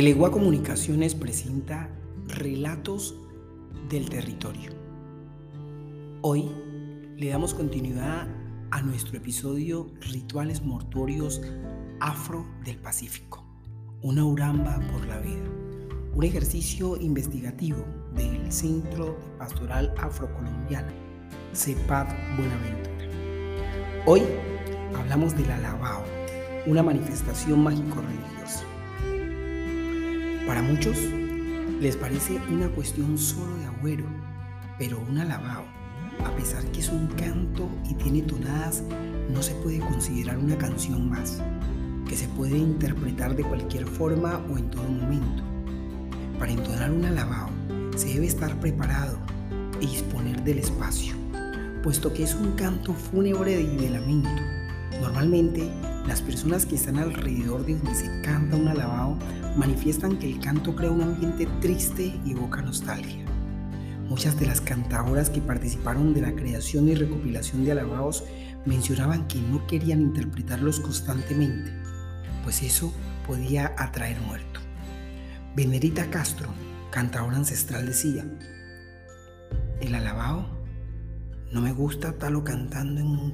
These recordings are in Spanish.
Elegua Comunicaciones presenta Relatos del Territorio. Hoy le damos continuidad a nuestro episodio Rituales Mortuorios Afro del Pacífico, una uramba por la vida, un ejercicio investigativo del Centro Pastoral Afrocolombiana, CEPAD Buenaventura. Hoy hablamos del alabao, una manifestación mágico-religiosa. Para muchos les parece una cuestión solo de agüero, pero un alabao, a pesar que es un canto y tiene tonadas, no se puede considerar una canción más, que se puede interpretar de cualquier forma o en todo momento. Para entonar un alabao se debe estar preparado y disponer del espacio, puesto que es un canto fúnebre y de lamento. Normalmente las personas que están alrededor de donde se canta un alabao manifiestan que el canto crea un ambiente triste y evoca nostalgia. Muchas de las cantadoras que participaron de la creación y recopilación de alabaos mencionaban que no querían interpretarlos constantemente, pues eso podía atraer muerto. Venerita Castro, cantadora ancestral, decía, el alabao no me gusta estarlo cantando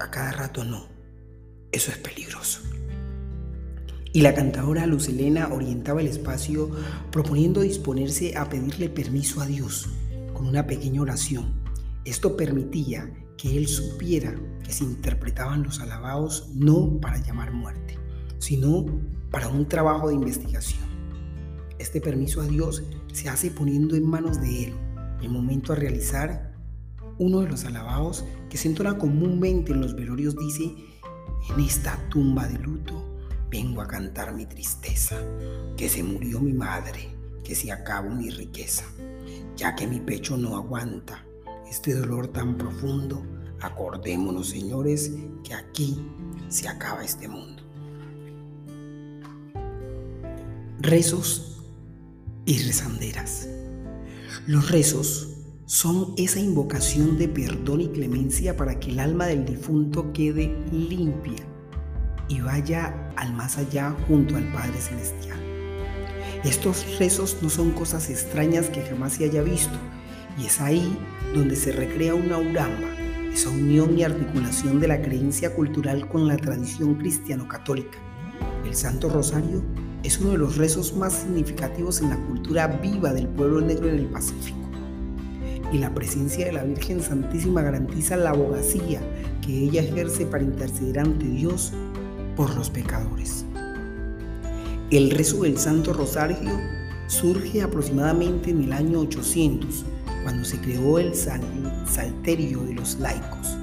a cada rato, no, eso es peligroso. Y la cantadora Lucelena orientaba el espacio proponiendo disponerse a pedirle permiso a Dios con una pequeña oración. Esto permitía que él supiera que se interpretaban los alabados no para llamar muerte, sino para un trabajo de investigación. Este permiso a Dios se hace poniendo en manos de él el momento a realizar uno de los alabados que se entona comúnmente en los velorios dice, en esta tumba de luto vengo a cantar mi tristeza, que se murió mi madre, que se acabó mi riqueza, ya que mi pecho no aguanta este dolor tan profundo, acordémonos señores que aquí se acaba este mundo. Rezos y rezanderas. Los rezos son esa invocación de perdón y clemencia para que el alma del difunto quede limpia y vaya al más allá junto al Padre Celestial. Estos rezos no son cosas extrañas que jamás se haya visto, y es ahí donde se recrea una uramba, esa unión y articulación de la creencia cultural con la tradición cristiano-católica. El Santo Rosario es uno de los rezos más significativos en la cultura viva del pueblo negro en el Pacífico. Y la presencia de la Virgen Santísima garantiza la abogacía que ella ejerce para interceder ante Dios por los pecadores. El rezo del Santo Rosario surge aproximadamente en el año 800, cuando se creó el Salterio de los laicos.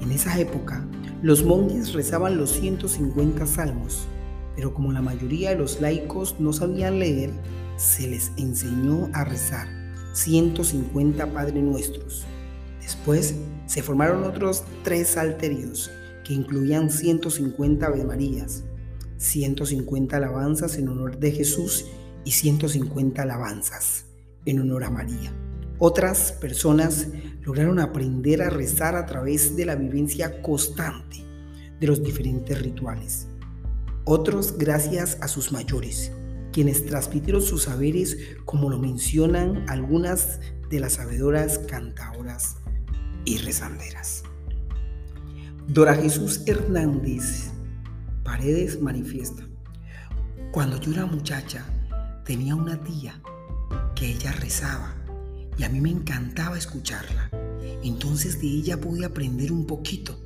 En esa época, los monjes rezaban los 150 salmos, pero como la mayoría de los laicos no sabían leer, se les enseñó a rezar 150 Padre Nuestros. Después se formaron otros tres salterios que incluían 150 Ave Marías, 150 alabanzas en honor de Jesús y 150 alabanzas en honor a María. Otras personas lograron aprender a rezar a través de la vivencia constante de los diferentes rituales. Otros gracias a sus mayores, quienes transmitieron sus saberes como lo mencionan algunas de las sabedoras cantadoras y rezanderas. Dora Jesús Hernández Paredes manifiesta, cuando yo era muchacha tenía una tía que ella rezaba y a mí me encantaba escucharla. Entonces de ella pude aprender un poquito.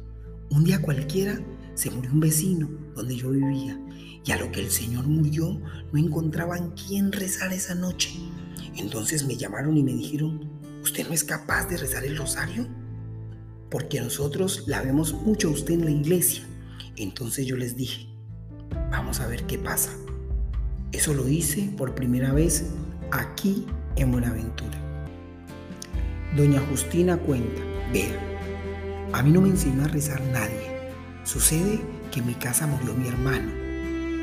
Un día cualquiera se murió un vecino donde yo vivía y a lo que el Señor murió no encontraban quién rezar esa noche. Entonces me llamaron y me dijeron, ¿usted no es capaz de rezar el rosario? porque nosotros la vemos mucho a usted en la iglesia. Entonces yo les dije, vamos a ver qué pasa. Eso lo hice por primera vez aquí en Buenaventura. Doña Justina cuenta, vea, a mí no me enseñó a rezar nadie. Sucede que en mi casa murió mi hermano.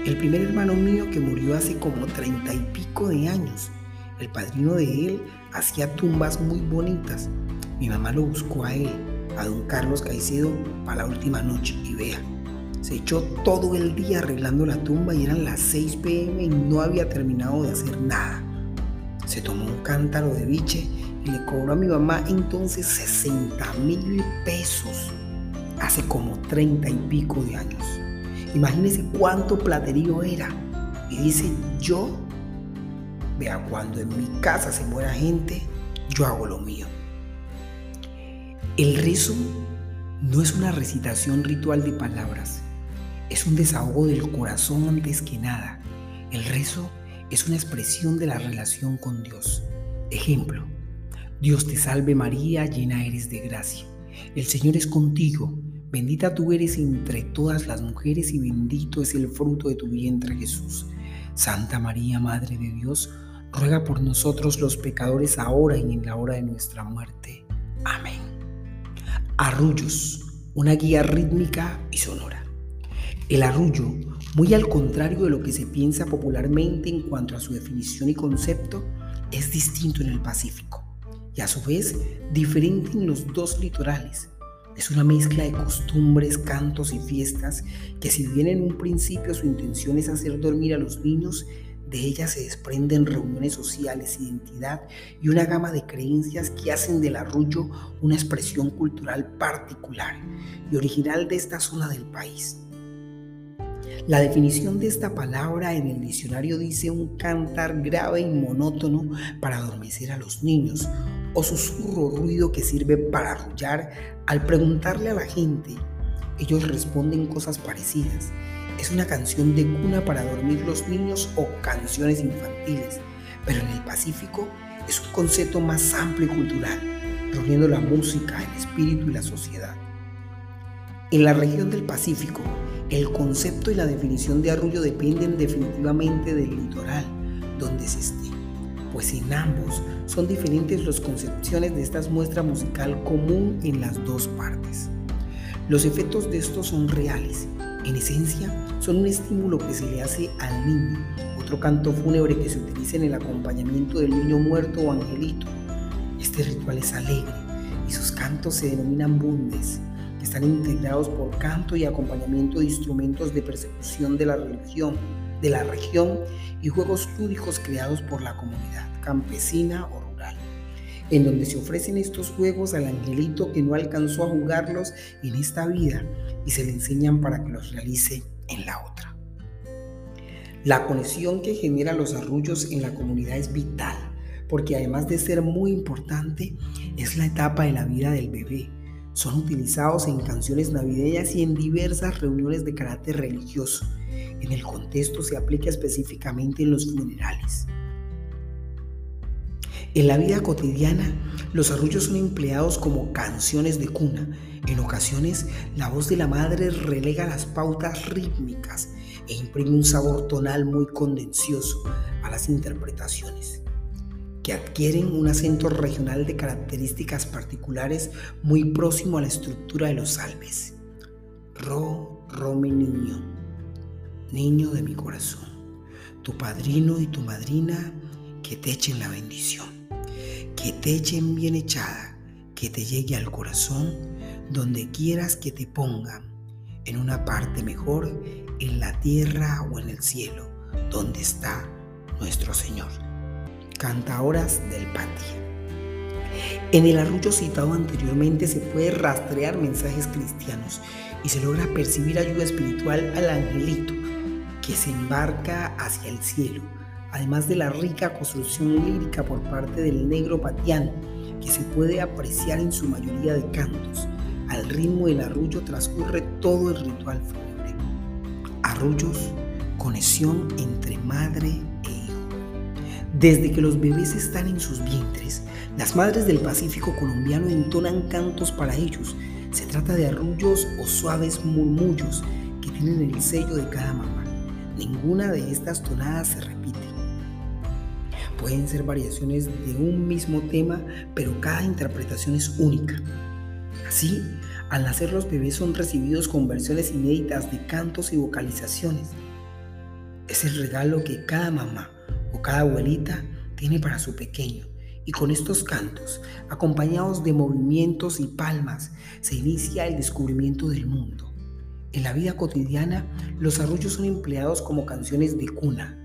El primer hermano mío que murió hace como treinta y pico de años. El padrino de él hacía tumbas muy bonitas. Mi mamá lo buscó a él a don Carlos Caicedo para la última noche y vea, Se echó todo el día arreglando la tumba y eran las 6 pm y no había terminado de hacer nada. Se tomó un cántaro de biche y le cobró a mi mamá entonces 60 mil pesos hace como 30 y pico de años. Imagínese cuánto platerío era. Y dice, yo, vea, cuando en mi casa se muera gente, yo hago lo mío. El rezo no es una recitación ritual de palabras, es un desahogo del corazón antes que nada. El rezo es una expresión de la relación con Dios. Ejemplo, Dios te salve María, llena eres de gracia. El Señor es contigo, bendita tú eres entre todas las mujeres y bendito es el fruto de tu vientre Jesús. Santa María, Madre de Dios, ruega por nosotros los pecadores ahora y en la hora de nuestra muerte. Amén. Arrullos, una guía rítmica y sonora. El arrullo, muy al contrario de lo que se piensa popularmente en cuanto a su definición y concepto, es distinto en el Pacífico y a su vez diferente en los dos litorales. Es una mezcla de costumbres, cantos y fiestas que si bien en un principio su intención es hacer dormir a los niños, de ella se desprenden reuniones sociales, identidad y una gama de creencias que hacen del arrullo una expresión cultural particular y original de esta zona del país. La definición de esta palabra en el diccionario dice un cantar grave y monótono para adormecer a los niños o susurro ruido que sirve para arrullar al preguntarle a la gente. Ellos responden cosas parecidas. Es una canción de cuna para dormir los niños o canciones infantiles, pero en el Pacífico es un concepto más amplio y cultural, reuniendo la música, el espíritu y la sociedad. En la región del Pacífico, el concepto y la definición de arrullo dependen definitivamente del litoral donde se esté, pues en ambos son diferentes las concepciones de esta muestra musical común en las dos partes. Los efectos de estos son reales, en esencia son un estímulo que se le hace al niño, otro canto fúnebre que se utiliza en el acompañamiento del niño muerto o angelito. Este ritual es alegre y sus cantos se denominan bundes están integrados por canto y acompañamiento de instrumentos de persecución de la religión, de la región y juegos lúdicos creados por la comunidad campesina o rural, en donde se ofrecen estos juegos al angelito que no alcanzó a jugarlos en esta vida y se le enseñan para que los realice en la otra. La conexión que genera los arrullos en la comunidad es vital, porque además de ser muy importante, es la etapa de la vida del bebé son utilizados en canciones navideñas y en diversas reuniones de carácter religioso. En el contexto se aplica específicamente en los funerales. En la vida cotidiana, los arrullos son empleados como canciones de cuna. En ocasiones, la voz de la madre relega las pautas rítmicas e imprime un sabor tonal muy condencioso a las interpretaciones que adquieren un acento regional de características particulares muy próximo a la estructura de los salves. Ro, ro mi niño, niño de mi corazón, tu padrino y tu madrina que te echen la bendición, que te echen bien echada, que te llegue al corazón donde quieras que te pongan, en una parte mejor, en la tierra o en el cielo, donde está nuestro Señor cantaoras del patio. En el arrullo citado anteriormente se puede rastrear mensajes cristianos y se logra percibir ayuda espiritual al angelito que se embarca hacia el cielo, además de la rica construcción lírica por parte del negro patiano que se puede apreciar en su mayoría de cantos. Al ritmo del arrullo transcurre todo el ritual fúnebre. Arrullos, conexión entre madre desde que los bebés están en sus vientres, las madres del Pacífico colombiano entonan cantos para ellos. Se trata de arrullos o suaves murmullos que tienen el sello de cada mamá. Ninguna de estas tonadas se repite. Pueden ser variaciones de un mismo tema, pero cada interpretación es única. Así, al nacer los bebés son recibidos con versiones inéditas de cantos y vocalizaciones. Es el regalo que cada mamá o cada abuelita tiene para su pequeño. Y con estos cantos, acompañados de movimientos y palmas, se inicia el descubrimiento del mundo. En la vida cotidiana, los arrullos son empleados como canciones de cuna.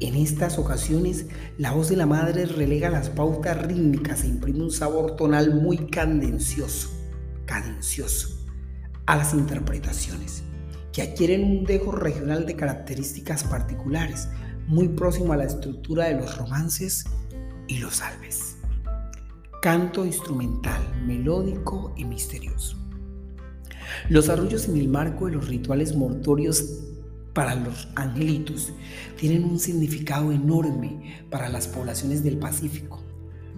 En estas ocasiones, la voz de la madre relega las pautas rítmicas e imprime un sabor tonal muy cadencioso, cadencioso a las interpretaciones, que adquieren un dejo regional de características particulares, muy próximo a la estructura de los romances y los salves. Canto instrumental, melódico y misterioso. Los arrullos en el marco de los rituales mortorios para los angelitos tienen un significado enorme para las poblaciones del Pacífico.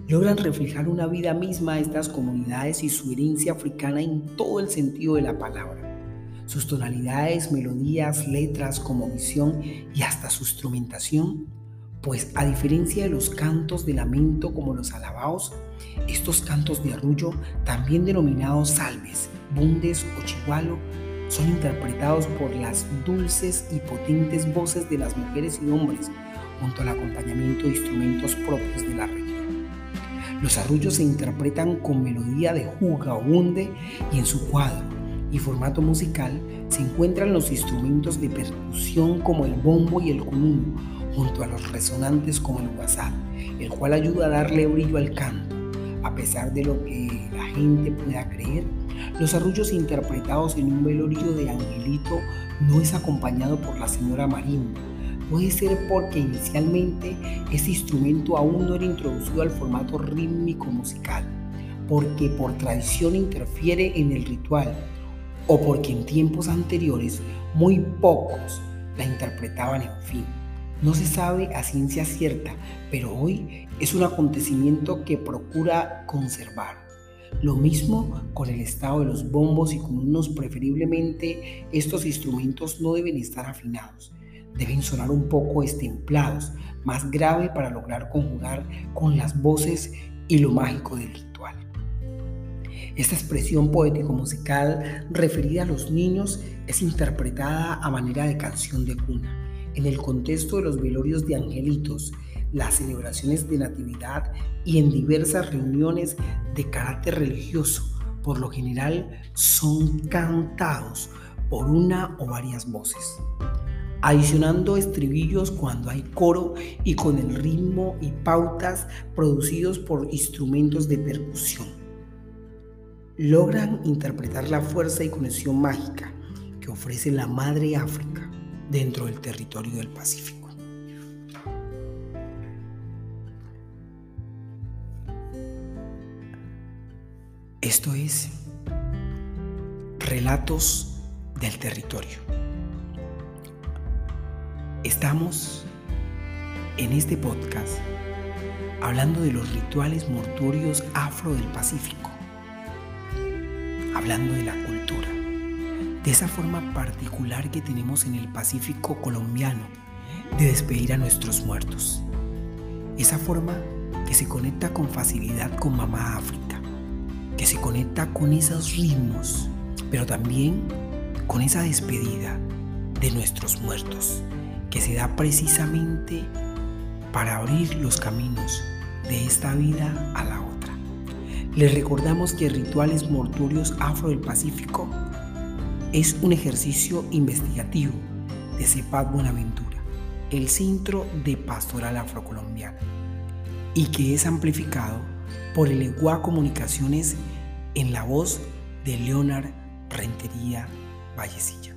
Logran reflejar una vida misma a estas comunidades y su herencia africana en todo el sentido de la palabra. Sus tonalidades, melodías, letras, como visión y hasta su instrumentación pues a diferencia de los cantos de lamento como los alabaos, estos cantos de arrullo, también denominados salves, bundes o chihualo, son interpretados por las dulces y potentes voces de las mujeres y hombres, junto al acompañamiento de instrumentos propios de la región. Los arrullos se interpretan con melodía de juga o bunde y en su cuadro y formato musical se encuentran los instrumentos de percusión como el bombo y el cunú, junto a los resonantes como el WhatsApp, el cual ayuda a darle brillo al canto. A pesar de lo que la gente pueda creer, los arrullos interpretados en un velorio de Angelito no es acompañado por la señora Marín. Puede ser porque inicialmente ese instrumento aún no era introducido al formato rítmico musical, porque por tradición interfiere en el ritual, o porque en tiempos anteriores muy pocos la interpretaban en fin. No se sabe a ciencia cierta, pero hoy es un acontecimiento que procura conservar. Lo mismo con el estado de los bombos y con preferiblemente estos instrumentos no deben estar afinados. Deben sonar un poco estemplados, más grave para lograr conjugar con las voces y lo mágico del ritual. Esta expresión poético-musical referida a los niños es interpretada a manera de canción de cuna en el contexto de los velorios de angelitos, las celebraciones de Natividad y en diversas reuniones de carácter religioso, por lo general son cantados por una o varias voces, adicionando estribillos cuando hay coro y con el ritmo y pautas producidos por instrumentos de percusión. Logran interpretar la fuerza y conexión mágica que ofrece la Madre África dentro del territorio del Pacífico. Esto es Relatos del Territorio. Estamos en este podcast hablando de los rituales mortuorios afro del Pacífico, hablando de la cultura de esa forma particular que tenemos en el Pacífico colombiano de despedir a nuestros muertos. Esa forma que se conecta con facilidad con mamá África, que se conecta con esos ritmos, pero también con esa despedida de nuestros muertos, que se da precisamente para abrir los caminos de esta vida a la otra. Les recordamos que rituales mortuorios afro del Pacífico es un ejercicio investigativo de CEPAD Buenaventura, el Centro de Pastoral Afrocolombiana, y que es amplificado por el EGUA Comunicaciones en la voz de Leonard Rentería Vallecilla.